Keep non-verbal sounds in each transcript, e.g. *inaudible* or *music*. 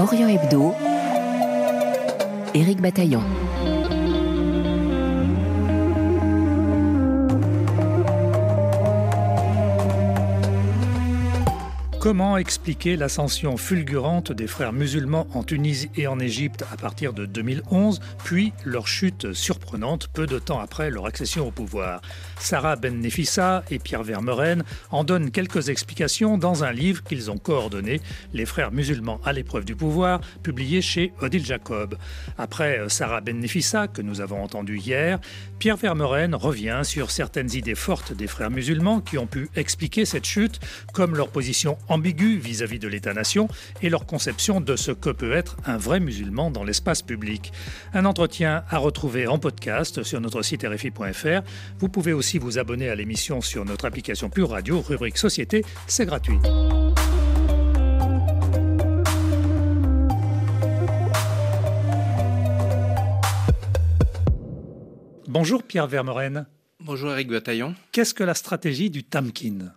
Orient Hebdo, Éric Bataillon. Comment expliquer l'ascension fulgurante des frères musulmans en Tunisie et en Égypte à partir de 2011, puis leur chute surprenante peu de temps après leur accession au pouvoir? Sarah Ben Nefissa et Pierre Vermeuren en donnent quelques explications dans un livre qu'ils ont coordonné, Les frères musulmans à l'épreuve du pouvoir, publié chez Odile Jacob. Après euh, Sarah Ben Nefissa, que nous avons entendu hier, Pierre Vermeuren revient sur certaines idées fortes des frères musulmans qui ont pu expliquer cette chute, comme leur position ambiguë vis-à-vis de l'État-nation et leur conception de ce que peut être un vrai musulman dans l'espace public. Un entretien à retrouver en podcast sur notre site rfi.fr. Vous pouvez aussi vous abonner à l'émission sur notre application Pure Radio, rubrique Société, c'est gratuit. Bonjour Pierre Vermeuren. Bonjour Eric Bataillon. Qu'est-ce que la stratégie du Tamkin?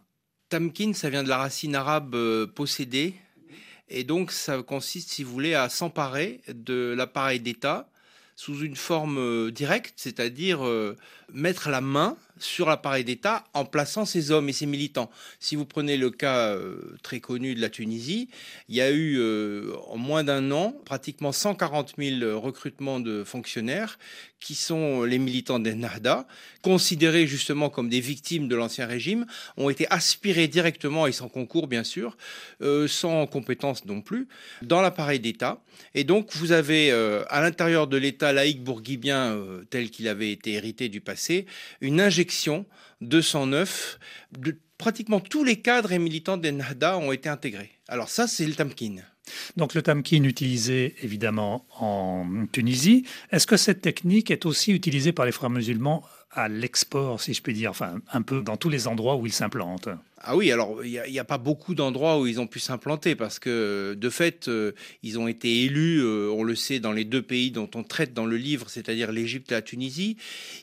Tamkin, ça vient de la racine arabe euh, posséder. Et donc, ça consiste, si vous voulez, à s'emparer de l'appareil d'État sous une forme euh, directe, c'est-à-dire euh, mettre la main sur l'appareil d'État en plaçant ses hommes et ses militants. Si vous prenez le cas euh, très connu de la Tunisie, il y a eu en moins d'un an pratiquement 140 000 recrutements de fonctionnaires qui sont les militants des Nahda, considérés justement comme des victimes de l'ancien régime, ont été aspirés directement, et sans concours bien sûr, sans compétences non plus, dans l'appareil d'État. Et donc vous avez à l'intérieur de l'État laïque bourguibien tel qu'il avait été hérité du passé, une injection de sang neuf. De, pratiquement tous les cadres et militants des Nahda ont été intégrés. Alors ça, c'est le Tamkin. Donc le Tamkin utilisé évidemment en Tunisie. Est-ce que cette technique est aussi utilisée par les frères musulmans à l'export, si je puis dire, enfin un peu dans tous les endroits où ils s'implantent? Ah oui, alors il n'y a, pas beaucoup d'endroits où ils ont pu s'implanter parce que de fait, euh, ils ont été élus, euh, on le sait, dans les deux pays dont on traite dans le livre, c'est-à-dire l'Égypte et la Tunisie.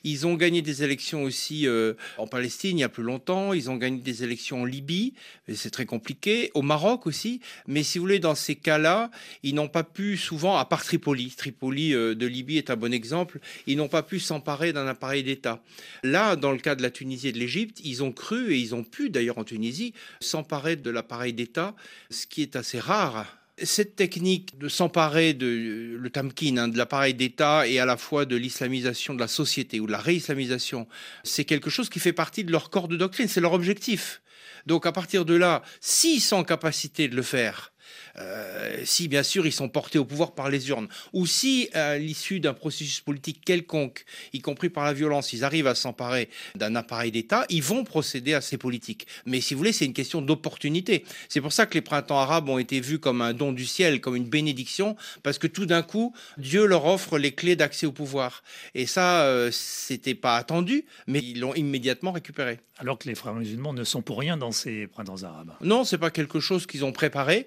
Ils ont gagné des élections aussi euh, en Palestine il y a plus longtemps. Ils ont gagné des élections en Libye, c'est très compliqué. Au Maroc aussi. Mais si vous voulez, dans ces cas-là, ils n'ont pas pu souvent, à part Tripoli, Tripoli de Libye est un bon exemple, ils n'ont pas pu s'emparer d'un appareil d'État. Là, dans le cas de la Tunisie et de l'Égypte, ils ont cru et ils ont pu d'ailleurs en Tunisie, s'emparer de l'appareil d'État, ce qui est assez rare cette technique de s'emparer de le tamkin, hein, de l'appareil d'État et à la fois de l'islamisation de la société ou de la réislamisation, c'est quelque chose qui fait partie de leur corps de doctrine, c'est leur objectif. Donc à partir de là, s'ils sont en capacité de le faire, euh, si bien sûr ils sont portés au pouvoir par les urnes, ou si à l'issue d'un processus politique quelconque, y compris par la violence, ils arrivent à s'emparer d'un appareil d'État, ils vont procéder à ces politiques. Mais si vous voulez, c'est une question d'opportunité. C'est pour ça que les printemps arabes ont été vus comme un don du ciel, comme une bénédiction, parce que tout d'un coup, Dieu leur offre les clés d'accès au pouvoir. Et ça, euh, c'était pas attendu, mais ils l'ont immédiatement récupéré. Alors que les frères musulmans ne sont pour rien dans ces printemps arabes. Non, c'est pas quelque chose qu'ils ont préparé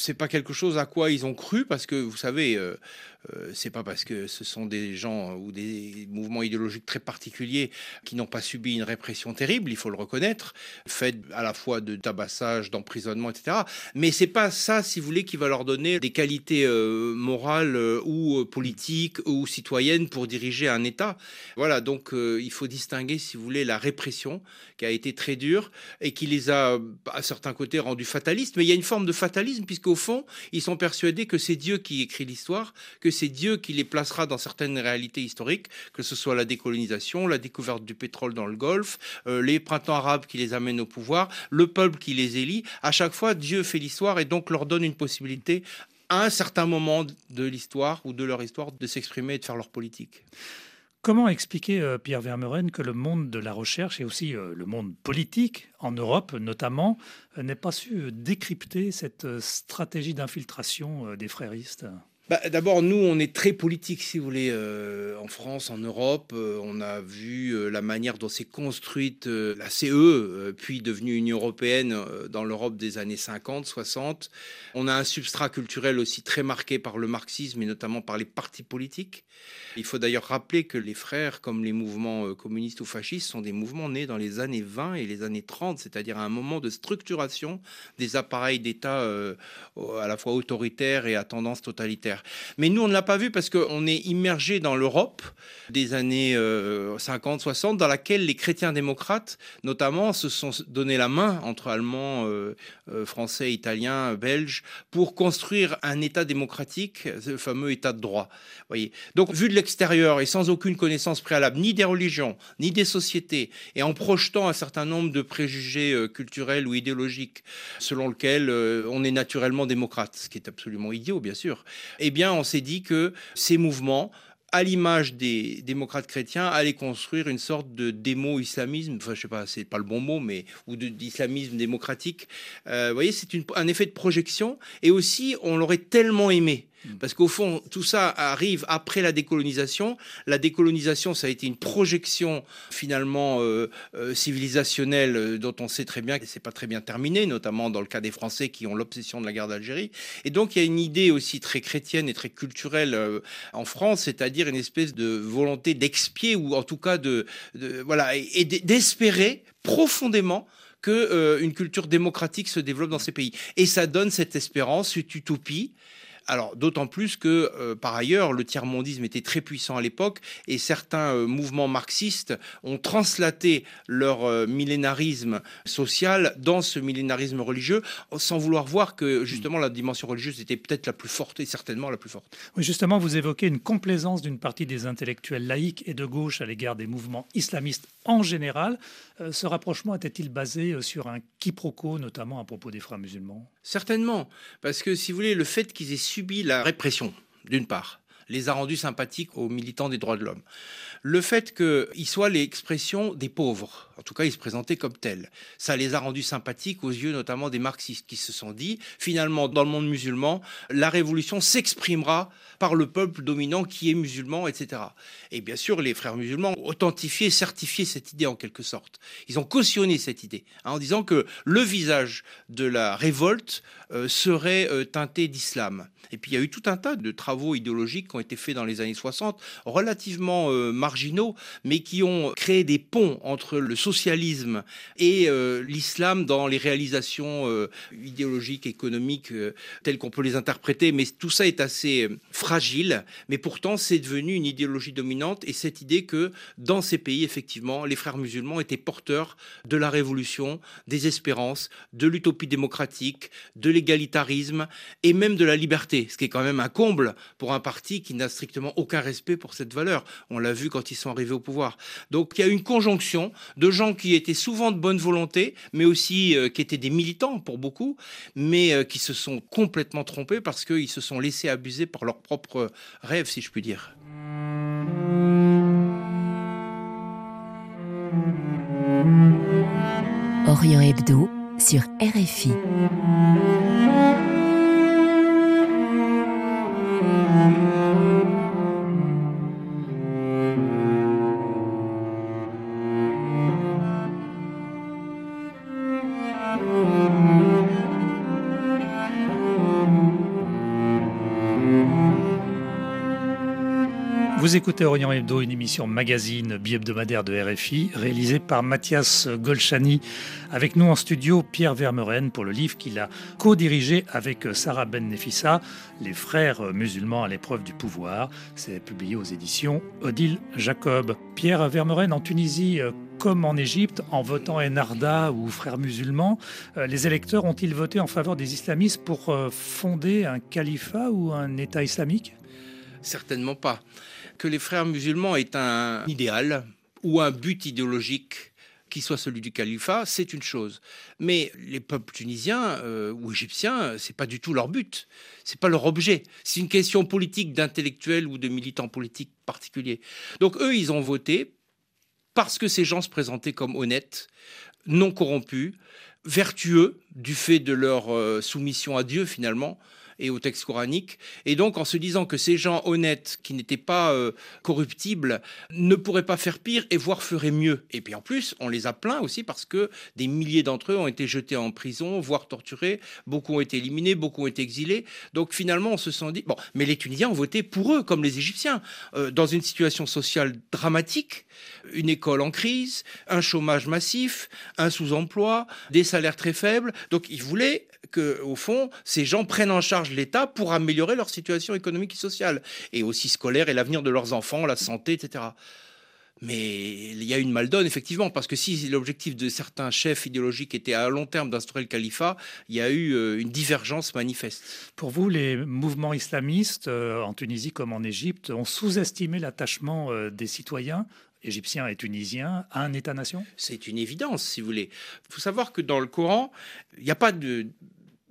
c'est pas quelque chose à quoi ils ont cru parce que vous savez, euh, c'est pas parce que ce sont des gens ou des mouvements idéologiques très particuliers qui n'ont pas subi une répression terrible, il faut le reconnaître, faite à la fois de tabassage, d'emprisonnement, etc. Mais c'est pas ça, si vous voulez, qui va leur donner des qualités euh, morales ou politiques ou citoyennes pour diriger un État. Voilà, donc il faut distinguer, si vous voulez, la répression qui a été très dure et qui les a, à certains côtés, rendus fatalistes. Mais il y a une forme de fatalisme puisqu'au fond, ils sont persuadés que c'est Dieu qui écrit l'histoire, que c'est Dieu qui les placera dans certaines réalités historiques, que ce soit la décolonisation, la découverte du pétrole dans le Golfe, euh, les printemps arabes qui les amènent au pouvoir, le peuple qui les élit. À chaque fois, Dieu fait l'histoire et donc leur donne une possibilité à un certain moment de l'histoire ou de leur histoire de s'exprimer et de faire leur politique. Comment expliquer, euh, Pierre Vermeuren, que le monde de la recherche et aussi euh, le monde politique, en Europe notamment, n'ait pas su décrypter cette stratégie d'infiltration des fréristes? Bah, D'abord, nous, on est très politique, si vous voulez, euh, en France, en Europe. Euh, on a vu euh, la manière dont s'est construite la CE, puis devenue Union européenne dans l'Europe des années 50, 60. On a un substrat culturel aussi très marqué par le marxisme et notamment par les partis politiques. Il faut d'ailleurs rappeler que les frères, comme les mouvements communistes ou fascistes, sont des mouvements nés dans les années 20 et les années 30, c'est-à-dire à un moment de structuration des appareils d'État à la fois autoritaires et à tendance totalitaire. Mais nous, on ne l'a pas vu parce qu'on est immergé dans l'Europe des années 50, euh, 60, dans laquelle les chrétiens démocrates, notamment, se sont donné la main entre Allemands, euh, euh, Français, Italiens, Belges, pour construire un État démocratique, le fameux État de droit. Voyez. Donc, vu de l'extérieur et sans aucune connaissance préalable, ni des religions, ni des sociétés, et en projetant un certain nombre de préjugés culturels ou idéologiques, selon lequel on est naturellement démocrate, ce qui est absolument idiot, bien sûr. Et eh bien, on s'est dit que ces mouvements à l'image des démocrates chrétiens, allaient construire une sorte de démo-islamisme, enfin je sais pas, c'est pas le bon mot, mais ou d'islamisme démocratique. Euh, vous voyez, c'est un effet de projection, et aussi on l'aurait tellement aimé. Parce qu'au fond, tout ça arrive après la décolonisation. La décolonisation, ça a été une projection finalement euh, euh, civilisationnelle euh, dont on sait très bien que c'est pas très bien terminé, notamment dans le cas des Français qui ont l'obsession de la guerre d'Algérie. Et donc, il y a une idée aussi très chrétienne et très culturelle en France, c'est-à-dire une espèce de volonté d'expier ou en tout cas de, voilà et d'espérer profondément que une culture démocratique se développe dans ces pays. Et ça donne cette espérance, cette utopie alors d'autant plus que euh, par ailleurs le tiers-mondisme était très puissant à l'époque et certains euh, mouvements marxistes ont translaté leur euh, millénarisme social dans ce millénarisme religieux sans vouloir voir que justement la dimension religieuse était peut-être la plus forte et certainement la plus forte. Oui, justement, vous évoquez une complaisance d'une partie des intellectuels laïcs et de gauche à l'égard des mouvements islamistes en général. ce rapprochement était-il basé sur un quiproquo, notamment à propos des frères musulmans? Certainement, parce que si vous voulez, le fait qu'ils aient subi la répression, d'une part, les a rendus sympathiques aux militants des droits de l'homme. Le fait qu'ils soient l'expression des pauvres, en tout cas ils se présentaient comme tels, ça les a rendus sympathiques aux yeux notamment des marxistes qui se sont dit, finalement, dans le monde musulman, la révolution s'exprimera par le peuple dominant qui est musulman, etc. Et bien sûr, les frères musulmans ont authentifié, certifié cette idée en quelque sorte. Ils ont cautionné cette idée hein, en disant que le visage de la révolte euh, serait euh, teinté d'islam. Et puis il y a eu tout un tas de travaux idéologiques qui ont été faits dans les années 60, relativement euh, marginaux, mais qui ont créé des ponts entre le socialisme et l'islam dans les réalisations idéologiques, économiques, telles qu'on peut les interpréter. Mais tout ça est assez fragile, mais pourtant c'est devenu une idéologie dominante et cette idée que dans ces pays, effectivement, les frères musulmans étaient porteurs de la révolution, des espérances, de l'utopie démocratique, de l'égalitarisme et même de la liberté, ce qui est quand même un comble pour un parti qui n'a strictement aucun respect pour cette valeur. On l'a vu quand ils sont arrivés au pouvoir. Donc il y a une conjonction de gens qui étaient souvent de bonne volonté, mais aussi euh, qui étaient des militants pour beaucoup, mais euh, qui se sont complètement trompés parce qu'ils se sont laissés abuser par leur propre rêve, si je puis dire. Orient Hebdo sur RFI. Vous écoutez Orient Hebdo, une émission magazine bi-hebdomadaire de RFI, réalisée par Mathias Golchani. Avec nous en studio, Pierre Vermeuren pour le livre qu'il a co-dirigé avec Sarah Ben Nefissa, Les frères musulmans à l'épreuve du pouvoir. C'est publié aux éditions Odile Jacob. Pierre Vermeuren, en Tunisie, comme en Égypte, en votant Enarda ou frères musulmans, euh, les électeurs ont-ils voté en faveur des islamistes pour euh, fonder un califat ou un État islamique? Certainement pas que les frères musulmans aient un idéal ou un but idéologique qui soit celui du califat, c'est une chose. Mais les peuples tunisiens euh, ou égyptiens, c'est pas du tout leur but, c'est pas leur objet. C'est une question politique d'intellectuels ou de militants politiques particuliers. Donc eux, ils ont voté parce que ces gens se présentaient comme honnêtes, non corrompus, vertueux du fait de leur euh, soumission à Dieu finalement, et au texte coranique. Et donc, en se disant que ces gens honnêtes, qui n'étaient pas euh, corruptibles, ne pourraient pas faire pire et voire feraient mieux. Et puis en plus, on les a plaints aussi parce que des milliers d'entre eux ont été jetés en prison, voire torturés. Beaucoup ont été éliminés, beaucoup ont été exilés. Donc finalement, on se sent dit, bon, mais les Tunisiens ont voté pour eux, comme les Égyptiens, euh, dans une situation sociale dramatique, une école en crise, un chômage massif, un sous-emploi, des salaires très faibles. Donc ils voulaient que, au fond, ces gens prennent en charge l'État pour améliorer leur situation économique et sociale, et aussi scolaire et l'avenir de leurs enfants, la santé, etc. Mais il y a une maldonne, effectivement, parce que si l'objectif de certains chefs idéologiques était à long terme d'instaurer le califat, il y a eu euh, une divergence manifeste. Pour vous, les mouvements islamistes, euh, en Tunisie comme en Égypte, ont sous-estimé l'attachement euh, des citoyens égyptiens et tunisiens à un État-nation? C'est une évidence, si vous voulez. Il faut savoir que dans le Coran, il n'y a pas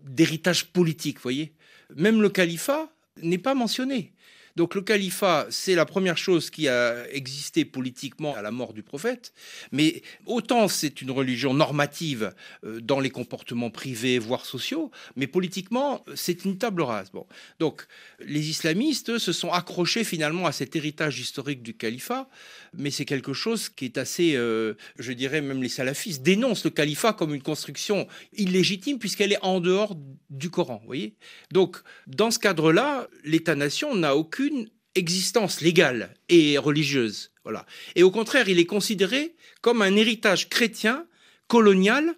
d'héritage politique, voyez. Même le califat n'est pas mentionné. Donc le califat, c'est la première chose qui a existé politiquement à la mort du prophète, mais autant c'est une religion normative euh, dans les comportements privés, voire sociaux, mais politiquement, c'est une table rase. Bon. Donc les islamistes se sont accrochés finalement à cet héritage historique du califat, mais c'est quelque chose qui est assez, euh, je dirais même les salafistes dénoncent le califat comme une construction illégitime puisqu'elle est en dehors du Coran. Voyez Donc dans ce cadre-là, l'État-nation n'a aucune existence légale et religieuse. Voilà. Et au contraire, il est considéré comme un héritage chrétien, colonial,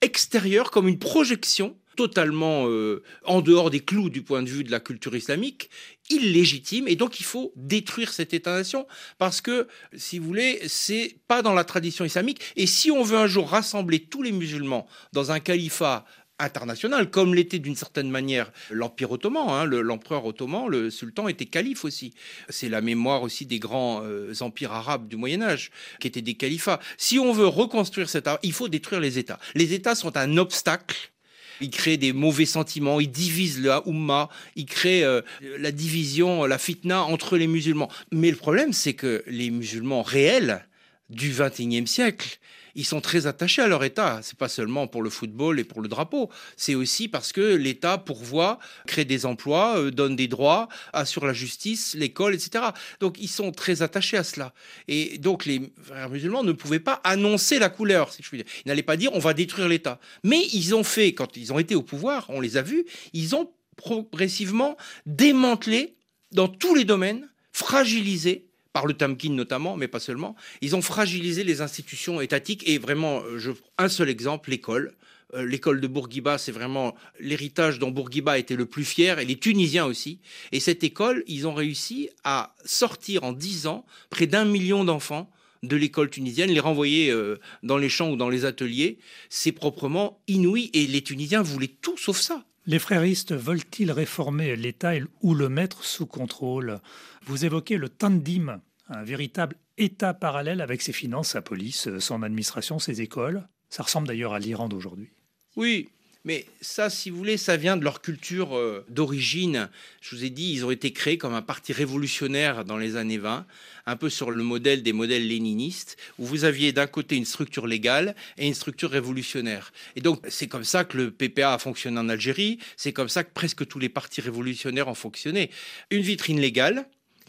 extérieur, comme une projection totalement euh, en dehors des clous du point de vue de la culture islamique, illégitime, et donc il faut détruire cet État-nation, parce que, si vous voulez, c'est pas dans la tradition islamique, et si on veut un jour rassembler tous les musulmans dans un califat international, comme l'était d'une certaine manière l'Empire ottoman. Hein, L'empereur ottoman, le sultan, était calife aussi. C'est la mémoire aussi des grands euh, empires arabes du Moyen Âge, qui étaient des califats. Si on veut reconstruire cet art, il faut détruire les États. Les États sont un obstacle ils créent des mauvais sentiments, ils divisent la Ummah, ils créent euh, la division, la fitna entre les musulmans. Mais le problème, c'est que les musulmans réels du XXIe siècle, ils sont très attachés à leur État. C'est pas seulement pour le football et pour le drapeau. C'est aussi parce que l'État pourvoit, crée des emplois, euh, donne des droits, assure la justice, l'école, etc. Donc ils sont très attachés à cela. Et donc les frères musulmans ne pouvaient pas annoncer la couleur. Ils n'allaient pas dire on va détruire l'État. Mais ils ont fait, quand ils ont été au pouvoir, on les a vus, ils ont progressivement démantelé dans tous les domaines, fragilisé par le Tamkin notamment, mais pas seulement, ils ont fragilisé les institutions étatiques et vraiment, euh, je, un seul exemple, l'école. Euh, l'école de Bourguiba, c'est vraiment l'héritage dont Bourguiba était le plus fier, et les Tunisiens aussi. Et cette école, ils ont réussi à sortir en dix ans près d'un million d'enfants de l'école tunisienne, les renvoyer euh, dans les champs ou dans les ateliers. C'est proprement inouï, et les Tunisiens voulaient tout sauf ça. Les fréristes veulent-ils réformer l'État ou le mettre sous contrôle? Vous évoquez le Tandim, un véritable État parallèle avec ses finances, sa police, son administration, ses écoles. Ça ressemble d'ailleurs à l'Iran d'aujourd'hui. Oui, mais ça, si vous voulez, ça vient de leur culture euh, d'origine. Je vous ai dit, ils ont été créés comme un parti révolutionnaire dans les années 20, un peu sur le modèle des modèles léninistes, où vous aviez d'un côté une structure légale et une structure révolutionnaire. Et donc, c'est comme ça que le PPA a fonctionné en Algérie, c'est comme ça que presque tous les partis révolutionnaires ont fonctionné. Une vitrine légale,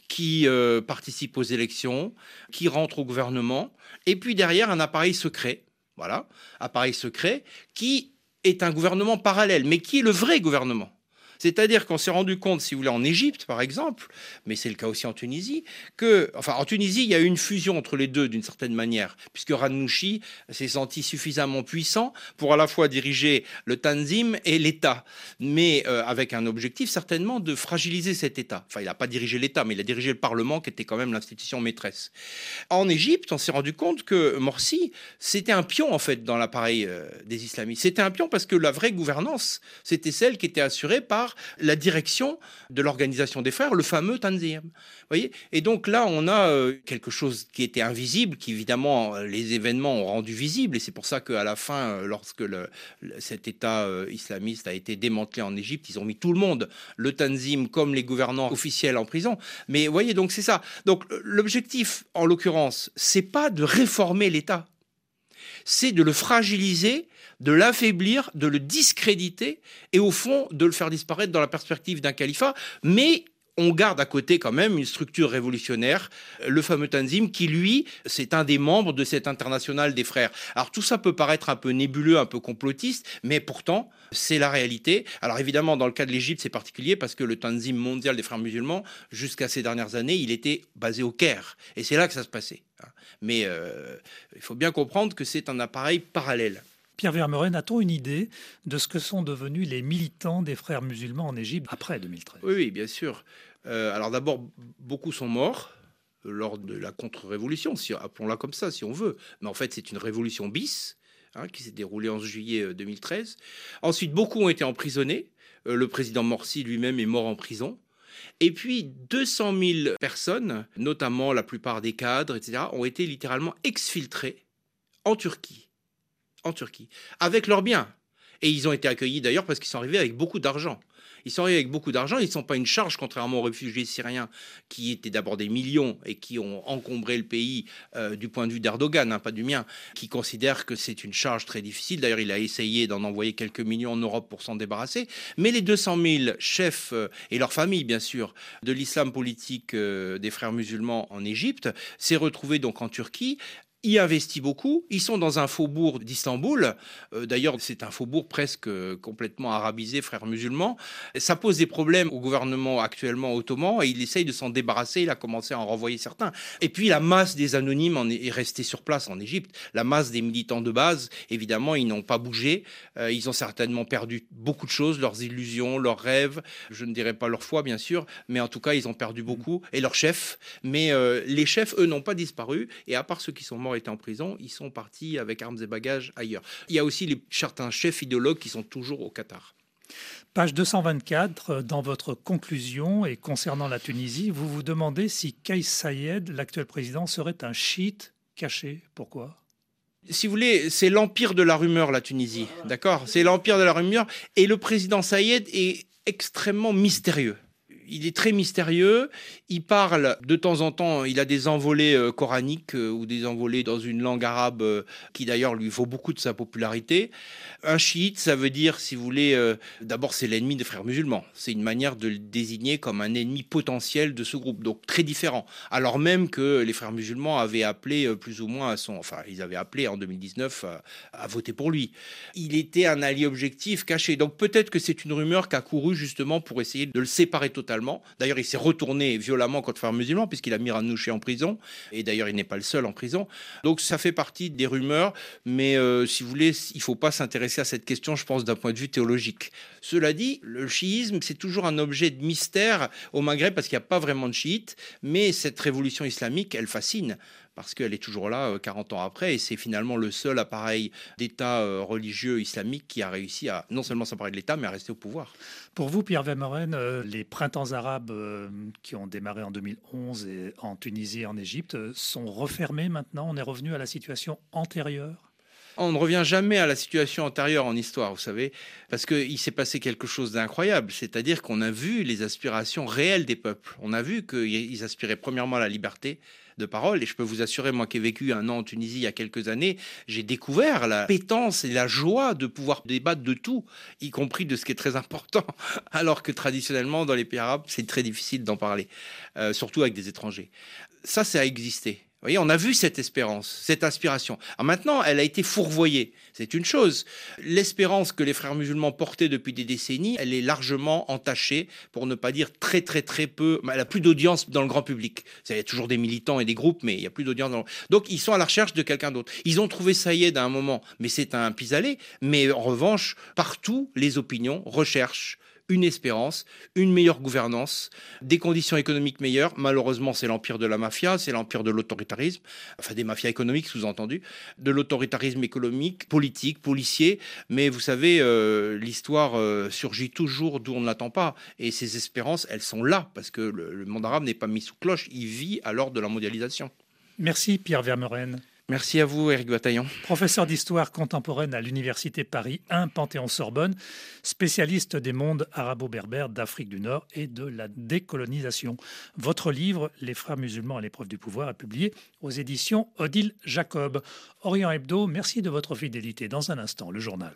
qui euh, participe aux élections, qui rentre au gouvernement, et puis derrière un appareil secret, voilà, appareil secret, qui est un gouvernement parallèle, mais qui est le vrai gouvernement? C'est-à-dire qu'on s'est rendu compte, si vous voulez, en Égypte, par exemple, mais c'est le cas aussi en Tunisie, que, enfin, en Tunisie, il y a eu une fusion entre les deux d'une certaine manière, puisque Ranouchi s'est senti suffisamment puissant pour à la fois diriger le Tanzim et l'État, mais euh, avec un objectif certainement de fragiliser cet État. Enfin, il n'a pas dirigé l'État, mais il a dirigé le Parlement, qui était quand même l'institution maîtresse. En Égypte, on s'est rendu compte que Morsi, c'était un pion, en fait, dans l'appareil euh, des islamistes. C'était un pion parce que la vraie gouvernance, c'était celle qui était assurée par la direction de l'organisation des frères, le fameux Tanzim. Voyez? Et donc là, on a euh, quelque chose qui était invisible, qui évidemment euh, les événements ont rendu visible, et c'est pour ça qu'à la fin, euh, lorsque cet État islamiste a été démantelé en Égypte, ils ont mis tout le monde, le Tanzim comme les gouvernants officiels en prison. Mais voyez, donc c'est ça. Donc l'objectif, en l'occurrence, c'est pas de réformer l'État c'est de le fragiliser, de l'affaiblir, de le discréditer et au fond de le faire disparaître dans la perspective d'un califat. Mais on garde à côté quand même une structure révolutionnaire, le fameux Tanzim, qui lui, c'est un des membres de cette internationale des frères. Alors tout ça peut paraître un peu nébuleux, un peu complotiste, mais pourtant, c'est la réalité. Alors évidemment, dans le cas de l'Égypte, c'est particulier parce que le Tanzim mondial des frères musulmans, jusqu'à ces dernières années, il était basé au Caire. Et c'est là que ça se passait. Hein. Mais euh, il faut bien comprendre que c'est un appareil parallèle. Pierre Vermeuren, a-t-on une idée de ce que sont devenus les militants des frères musulmans en Égypte après 2013 Oui, bien sûr. Euh, alors d'abord, beaucoup sont morts lors de la contre-révolution, si, appelons-la comme ça, si on veut. Mais en fait, c'est une révolution bis hein, qui s'est déroulée en juillet 2013. Euh, Ensuite, beaucoup ont été emprisonnés. Euh, le président Morsi lui-même est mort en prison. Et puis 200 000 personnes, notamment la plupart des cadres, etc., ont été littéralement exfiltrées en Turquie en Turquie, avec leurs biens. Et ils ont été accueillis d'ailleurs parce qu'ils sont arrivés avec beaucoup d'argent. Ils sont arrivés avec beaucoup d'argent, ils ne sont pas une charge, contrairement aux réfugiés syriens, qui étaient d'abord des millions et qui ont encombré le pays euh, du point de vue d'Erdogan, hein, pas du mien, qui considère que c'est une charge très difficile. D'ailleurs, il a essayé d'en envoyer quelques millions en Europe pour s'en débarrasser. Mais les 200 000 chefs euh, et leurs familles, bien sûr, de l'islam politique euh, des frères musulmans en Égypte, s'est retrouvé donc en Turquie y investit beaucoup. Ils sont dans un faubourg d'Istanbul. Euh, d'ailleurs, c'est un faubourg presque euh, complètement arabisé, frères musulmans. Ça pose des problèmes au gouvernement actuellement ottoman et il essaye de s'en débarrasser. Il a commencé à en renvoyer certains. Et puis, la masse des anonymes est restée sur place en Égypte. La masse des militants de base, évidemment, ils n'ont pas bougé. Euh, ils ont certainement perdu beaucoup de choses, leurs illusions, leurs rêves. Je ne dirais pas leur foi, bien sûr, mais en tout cas, ils ont perdu beaucoup. Et leurs chefs. Mais les chefs, eux, n'ont pas disparu. Et à part ceux qui sont morts en prison, ils sont partis avec armes et bagages ailleurs. Il y a aussi les, certains chefs idéologues qui sont toujours au Qatar. Page 224, dans votre conclusion et concernant la Tunisie, vous vous demandez si Kais Sayed, l'actuel président, serait un chiite caché. Pourquoi? Si vous voulez, c'est l'empire de la rumeur, la Tunisie. D'accord? C'est l'empire de la rumeur. Et le président Sayed est extrêmement mystérieux il est très mystérieux. Il parle de temps en temps, il a des envolées euh, coraniques euh, ou des envolées dans une langue arabe euh, qui d'ailleurs lui vaut beaucoup de sa popularité. Un chiite, ça veut dire, si vous voulez, d'abord c'est l'ennemi des frères musulmans. C'est une manière de le désigner comme un ennemi potentiel de ce groupe, donc très différent. Alors même que les frères musulmans avaient appelé plus ou moins à son, enfin ils avaient appelé en 2019 à, voter pour lui. Il était un allié objectif caché. Donc peut-être que c'est une rumeur qui a couru justement pour essayer de le séparer totalement D'ailleurs, il s'est retourné violemment contre frère musulman puisqu'il a mis Ranouché en prison. Et d'ailleurs, il n'est pas le seul en prison. Donc, ça fait partie des rumeurs. Mais euh, si vous voulez, il ne faut pas s'intéresser à cette question, je pense, d'un point de vue théologique. Cela dit, le chiisme, c'est toujours un objet de mystère au Maghreb parce qu'il n'y a pas vraiment de chiites. Mais cette révolution islamique, elle fascine parce qu'elle est toujours là 40 euh, ans après, et c'est finalement le seul appareil d'État euh, religieux islamique qui a réussi à non seulement s'emparer de l'État, mais à rester au pouvoir. Pour vous, Pierre Vermeuren, euh, les printemps arabes qui ont démarré en 2011 et en Tunisie et en Égypte sont refermés maintenant? On est revenu à la situation antérieure? On ne revient jamais à la situation antérieure en histoire, vous savez, parce qu'il s'est passé quelque chose d'incroyable, c'est-à-dire qu'on a vu les aspirations réelles des peuples. On a vu qu'ils aspiraient premièrement à la liberté, de parole. Et je peux vous assurer, moi qui ai vécu un an en Tunisie il y a quelques années, j'ai découvert la pétence et la joie de pouvoir débattre de tout, y compris de ce qui est très important. *laughs* Alors que traditionnellement, dans les pays arabes, c'est très difficile d'en parler, euh, surtout avec des étrangers. Ça, ça a voyez, on a vu cette espérance, cette inspiration. Maintenant, elle a été fourvoyée. C'est une chose. L'espérance que les frères musulmans portaient depuis des décennies, elle est largement entachée, pour ne pas dire très très très peu. Elle a plus d'audience dans le grand public. Il y a toujours des militants et des groupes, mais il y a plus d'audience. Dans Donc ils sont à la recherche de quelqu'un d'autre. Ils ont trouvé Saïed à un moment, mais c'est un pis-aller. Mais en revanche, partout, les opinions recherchent une espérance, une meilleure gouvernance, des conditions économiques meilleures. Malheureusement, c'est l'empire de la mafia, c'est l'empire de l'autoritarisme, enfin des mafias économiques sous-entendu, de l'autoritarisme économique, politique, policier. Mais vous savez, euh, l'histoire euh, surgit toujours d'où on ne l'attend pas. Et ces espérances, elles sont là, parce que le, monde arabe n'est pas mis sous cloche, il vit à l'ordre de la mondialisation. Merci Pierre Vermeuren. Merci à vous, Eric Bataillon. Professeur d'histoire contemporaine à l'Université Paris 1 Panthéon-Sorbonne, spécialiste des mondes arabo-berbères d'Afrique du Nord et de la décolonisation. Votre livre, Les frères musulmans à l'épreuve du pouvoir, est publié aux éditions Odile Jacob. Orient Hebdo, merci de votre fidélité. Dans un instant, le journal.